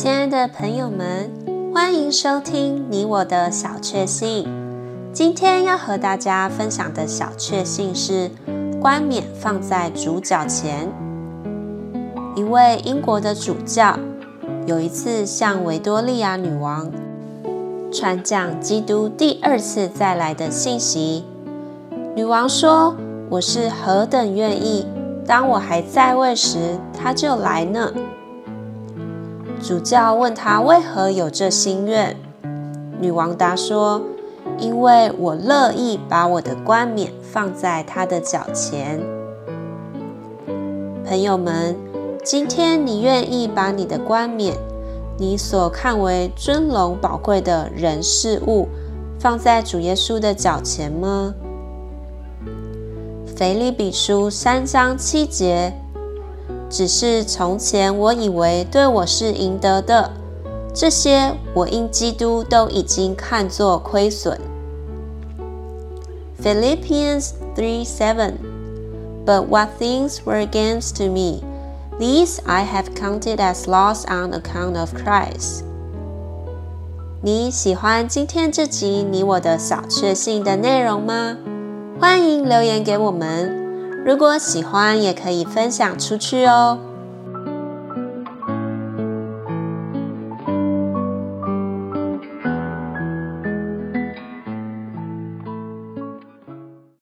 亲爱的朋友们，欢迎收听你我的小确幸。今天要和大家分享的小确幸是冠冕放在主角前。一位英国的主教有一次向维多利亚女王传讲基督第二次再来的信息。女王说：“我是何等愿意，当我还在位时，他就来呢。”主教问他为何有这心愿，女王答说：“因为我乐意把我的冠冕放在他的脚前。”朋友们，今天你愿意把你的冠冕，你所看为尊荣宝贵的人事物，放在主耶稣的脚前吗？腓立比书三章七节。只是从前我以为对我是赢得的，这些我因基督都已经看作亏损。Philippians 3:7 But what things were gains to me, these I have counted as loss on account of Christ。你喜欢今天这集你我的小确幸的内容吗？欢迎留言给我们。如果喜欢，也可以分享出去哦。